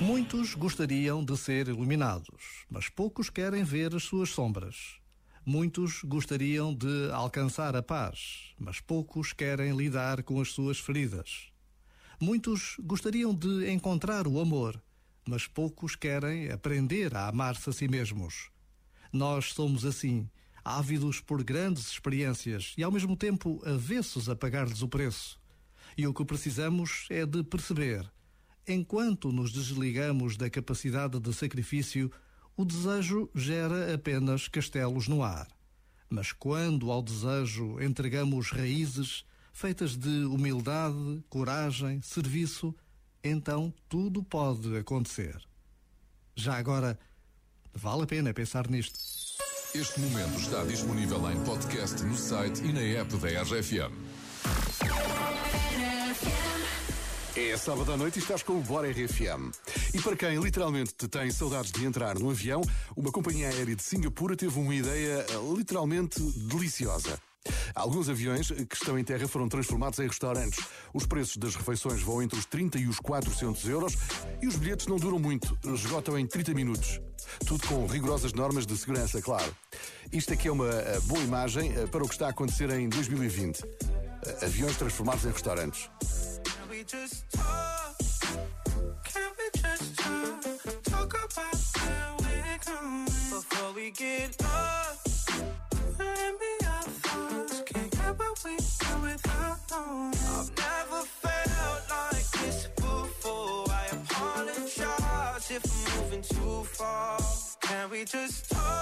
Muitos gostariam de ser iluminados, mas poucos querem ver as suas sombras. Muitos gostariam de alcançar a paz, mas poucos querem lidar com as suas feridas. Muitos gostariam de encontrar o amor, mas poucos querem aprender a amar-se a si mesmos. Nós somos assim, ávidos por grandes experiências e ao mesmo tempo avessos a pagar-lhes o preço. E o que precisamos é de perceber Enquanto nos desligamos da capacidade de sacrifício, o desejo gera apenas castelos no ar. Mas quando ao desejo entregamos raízes feitas de humildade, coragem, serviço, então tudo pode acontecer. Já agora, vale a pena pensar nisto. Este momento está disponível em podcast no site e na app da RFM. É sábado à noite e estás com o Bora RFM. E para quem literalmente te tem saudades de entrar no avião, uma companhia aérea de Singapura teve uma ideia eh, literalmente deliciosa. Alguns aviões que estão em terra foram transformados em restaurantes. Os preços das refeições vão entre os 30 e os 400 euros e os bilhetes não duram muito, esgotam em 30 minutos. Tudo com rigorosas normas de segurança, claro. Isto aqui é uma eh, boa imagem eh, para o que está a acontecer em 2020. Aviões transformados em restaurantes. We just talk? Can we just talk? Talk about where we're going before we get lost. Maybe our thoughts can't get what we do without knowing. I've never felt like this before. I apologize if I'm moving too far. Can we just talk?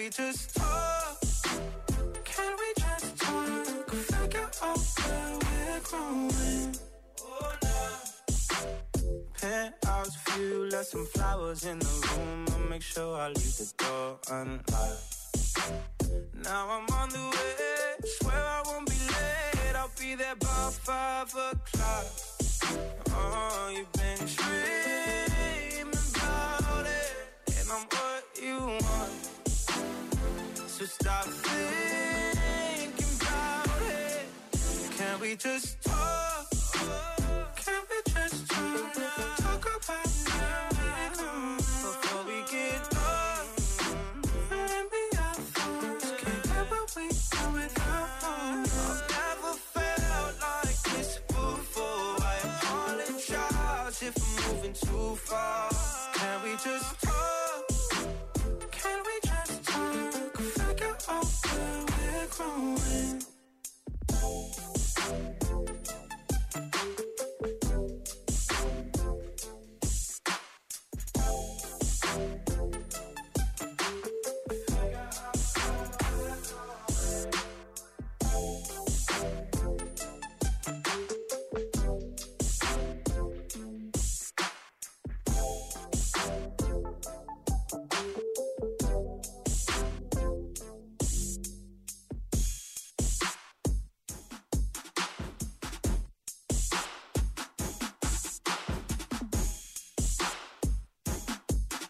We just talk? Can we just talk? Figure out where we're growing. Oh, no. Penthouse view, left some flowers in the room. I'll make sure I leave the door unlocked. Now I'm on the way. Swear I won't be late. I'll be there by five o'clock. Oh, you've been dreaming about it, and I'm what you want. So stop thinking about it. Can we just talk? Can we just talk? About now before we get up? And be our food. I've never felt like this before. I if I'm moving too far.